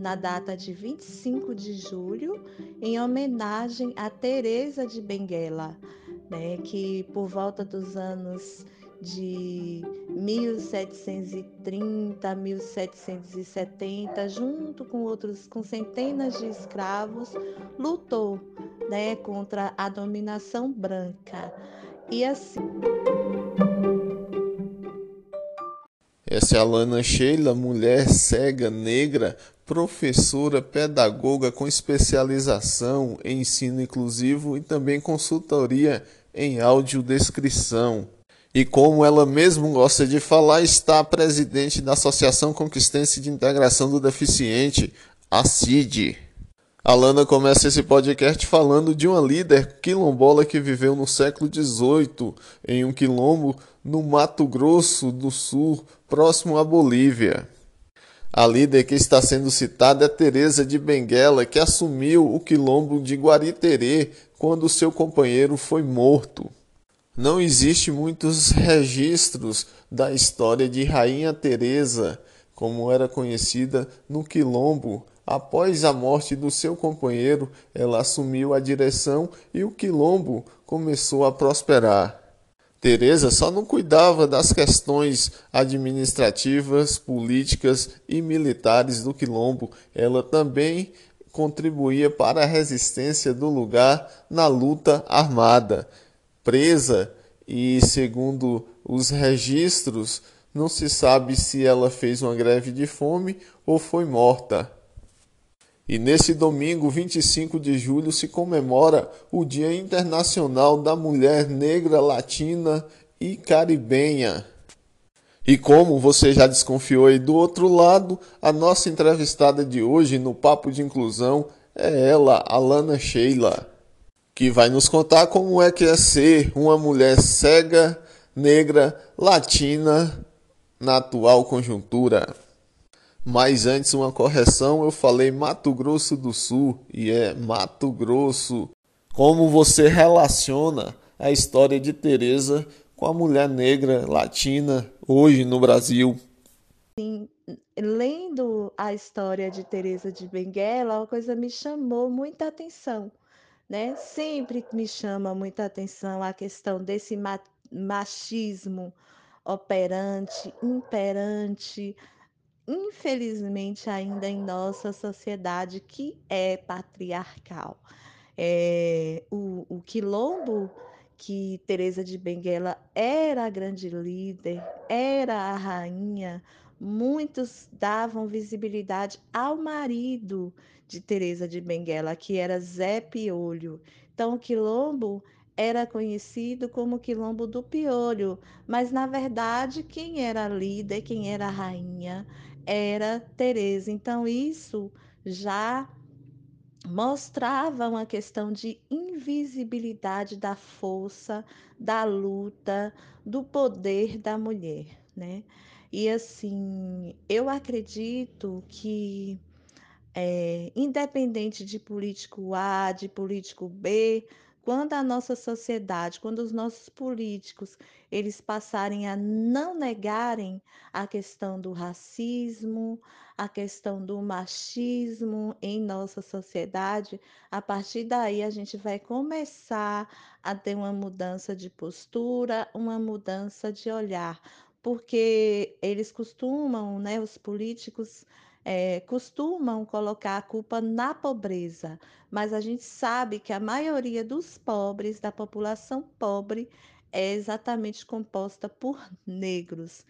na data de 25 de julho, em homenagem a Teresa de Benguela, né, que por volta dos anos de 1730 1770, junto com outros, com centenas de escravos, lutou, né, contra a dominação branca. E assim. Essa é a Lana Sheila, mulher cega, negra, professora, pedagoga com especialização em ensino inclusivo e também consultoria em audiodescrição. E como ela mesmo gosta de falar, está presidente da Associação Conquistense de Integração do Deficiente, a CID. Alana começa esse podcast falando de uma líder quilombola que viveu no século XVIII em um quilombo no Mato Grosso do Sul, próximo à Bolívia. A líder que está sendo citada é Teresa de Benguela, que assumiu o quilombo de Guariterê quando seu companheiro foi morto. Não existe muitos registros da história de Rainha Teresa, como era conhecida no quilombo. Após a morte do seu companheiro, ela assumiu a direção e o quilombo começou a prosperar. Teresa só não cuidava das questões administrativas, políticas e militares do quilombo, ela também contribuía para a resistência do lugar na luta armada presa e, segundo os registros, não se sabe se ela fez uma greve de fome ou foi morta. E nesse domingo, 25 de julho, se comemora o Dia Internacional da Mulher Negra Latina e Caribenha. E como você já desconfiou aí do outro lado, a nossa entrevistada de hoje no Papo de Inclusão é ela, Alana Sheila que vai nos contar como é que é ser uma mulher cega, negra, latina na atual conjuntura. Mas antes uma correção, eu falei Mato Grosso do Sul e é Mato Grosso. Como você relaciona a história de Teresa com a mulher negra latina hoje no Brasil? Sim, lendo a história de Teresa de Benguela, uma coisa me chamou muita atenção né? Sempre me chama muita atenção a questão desse machismo operante, imperante, infelizmente ainda em nossa sociedade que é patriarcal. É, o, o quilombo que Teresa de Benguela era a grande líder, era a rainha, muitos davam visibilidade ao marido de Teresa de Benguela, que era Zé Piolho. Então, o quilombo era conhecido como quilombo do Piolho, mas na verdade quem era líder, quem era rainha, era Teresa. Então, isso já mostrava uma questão de invisibilidade da força, da luta, do poder da mulher, né? E assim, eu acredito que, é, independente de político A, de político B, quando a nossa sociedade, quando os nossos políticos, eles passarem a não negarem a questão do racismo, a questão do machismo em nossa sociedade, a partir daí a gente vai começar a ter uma mudança de postura, uma mudança de olhar, porque eles costumam, né, os políticos é, costumam colocar a culpa na pobreza, mas a gente sabe que a maioria dos pobres, da população pobre, é exatamente composta por negros.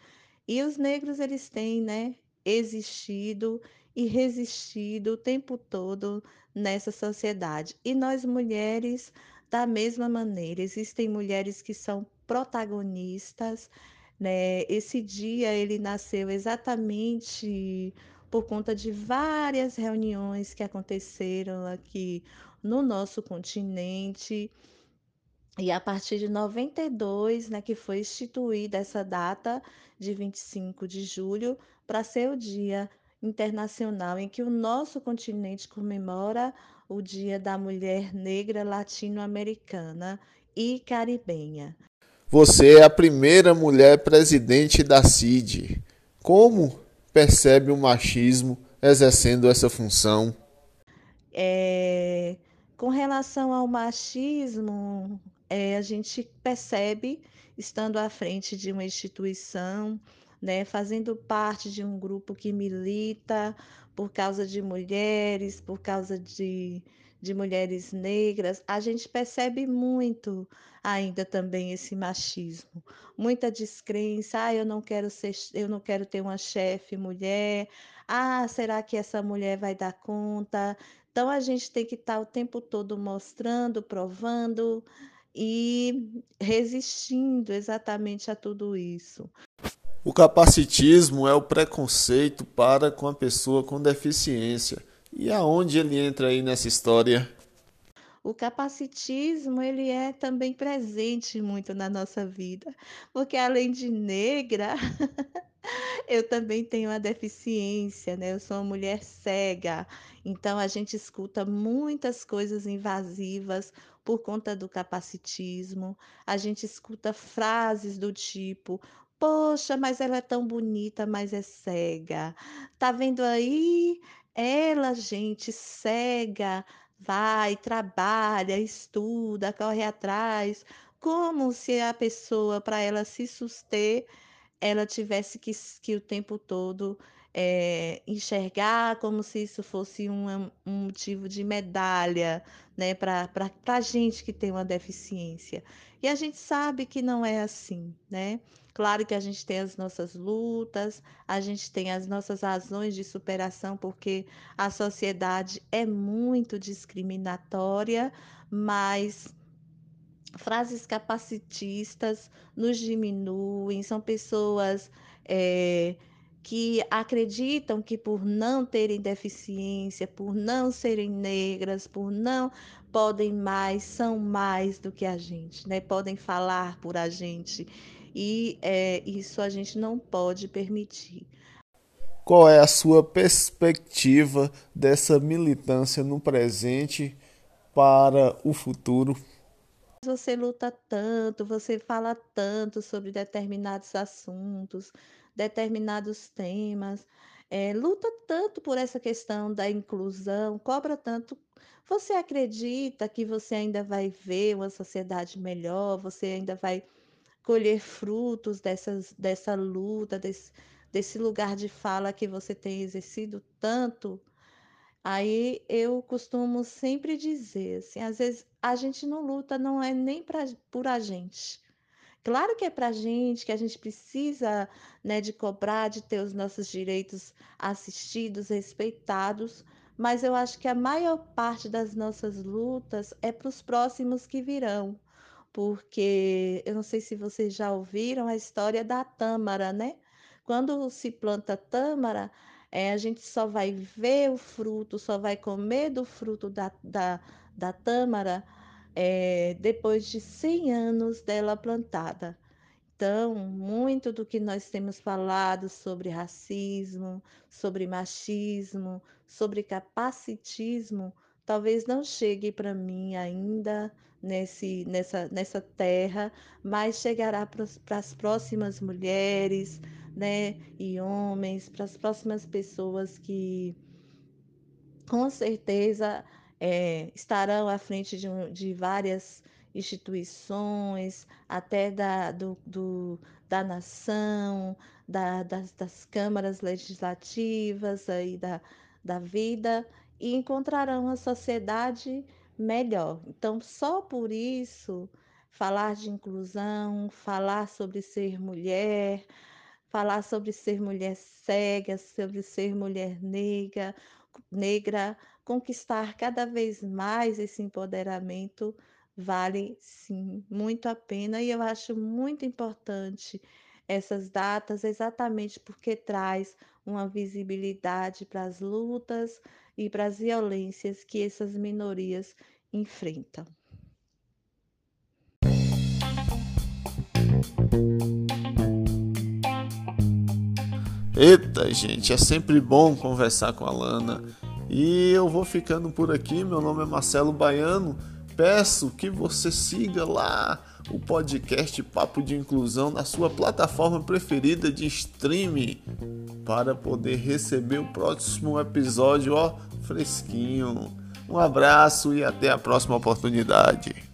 E os negros eles têm, né, existido e resistido o tempo todo nessa sociedade. E nós mulheres, da mesma maneira, existem mulheres que são protagonistas, né? Esse dia ele nasceu exatamente por conta de várias reuniões que aconteceram aqui no nosso continente. E a partir de 92, né, que foi instituída essa data de 25 de julho para ser o Dia Internacional em que o nosso continente comemora o Dia da Mulher Negra Latino-Americana e Caribenha. Você é a primeira mulher presidente da CID. Como percebe o machismo exercendo essa função? É, com relação ao machismo, é, a gente percebe, estando à frente de uma instituição, né, fazendo parte de um grupo que milita por causa de mulheres, por causa de, de mulheres negras, a gente percebe muito ainda também esse machismo, muita descrença, ah, eu não quero ser, eu não quero ter uma chefe mulher, ah, será que essa mulher vai dar conta? Então a gente tem que estar o tempo todo mostrando, provando e resistindo exatamente a tudo isso. O capacitismo é o preconceito para com a pessoa com deficiência. E aonde ele entra aí nessa história? O capacitismo, ele é também presente muito na nossa vida, porque além de negra, eu também tenho uma deficiência, né? Eu sou uma mulher cega, então a gente escuta muitas coisas invasivas por conta do capacitismo. A gente escuta frases do tipo: Poxa, mas ela é tão bonita, mas é cega. Tá vendo aí? Ela, gente, cega, vai, trabalha, estuda, corre atrás, como se a pessoa, para ela se suster, ela tivesse que, que o tempo todo é, enxergar como se isso fosse um, um motivo de medalha né, para a gente que tem uma deficiência. E a gente sabe que não é assim, né? Claro que a gente tem as nossas lutas, a gente tem as nossas razões de superação, porque a sociedade é muito discriminatória, mas frases capacitistas nos diminuem, são pessoas é, que acreditam que por não terem deficiência, por não serem negras, por não podem mais, são mais do que a gente, né? Podem falar por a gente. E é, isso a gente não pode permitir. Qual é a sua perspectiva dessa militância no presente para o futuro? Você luta tanto, você fala tanto sobre determinados assuntos, determinados temas, é, luta tanto por essa questão da inclusão, cobra tanto. Você acredita que você ainda vai ver uma sociedade melhor? Você ainda vai colher frutos dessas, dessa luta, desse, desse lugar de fala que você tem exercido tanto? Aí eu costumo sempre dizer, assim, às vezes a gente não luta, não é nem pra, por a gente. Claro que é para a gente, que a gente precisa né, de cobrar, de ter os nossos direitos assistidos, respeitados, mas eu acho que a maior parte das nossas lutas é para os próximos que virão, porque eu não sei se vocês já ouviram a história da tâmara, né? Quando se planta tâmara, é, a gente só vai ver o fruto, só vai comer do fruto da, da, da tâmara é, depois de 100 anos dela plantada. Então, muito do que nós temos falado sobre racismo, sobre machismo, sobre capacitismo, talvez não chegue para mim ainda nesse, nessa, nessa terra, mas chegará para as próximas mulheres né, e homens, para as próximas pessoas que com certeza é, estarão à frente de, de, várias instituições, até da, do, do da nação, da, das, das, câmaras legislativas aí da, da vida, e encontrarão uma sociedade melhor. Então, só por isso, falar de inclusão, falar sobre ser mulher, falar sobre ser mulher cega, sobre ser mulher negra, negra, conquistar cada vez mais esse empoderamento vale sim muito a pena e eu acho muito importante essas datas exatamente porque traz uma visibilidade para as lutas e para as violências que essas minorias enfrentam. Eita, gente, é sempre bom conversar com a Lana. E eu vou ficando por aqui. Meu nome é Marcelo Baiano. Peço que você siga lá o podcast Papo de Inclusão na sua plataforma preferida de streaming para poder receber o próximo episódio, ó, fresquinho. Um abraço e até a próxima oportunidade.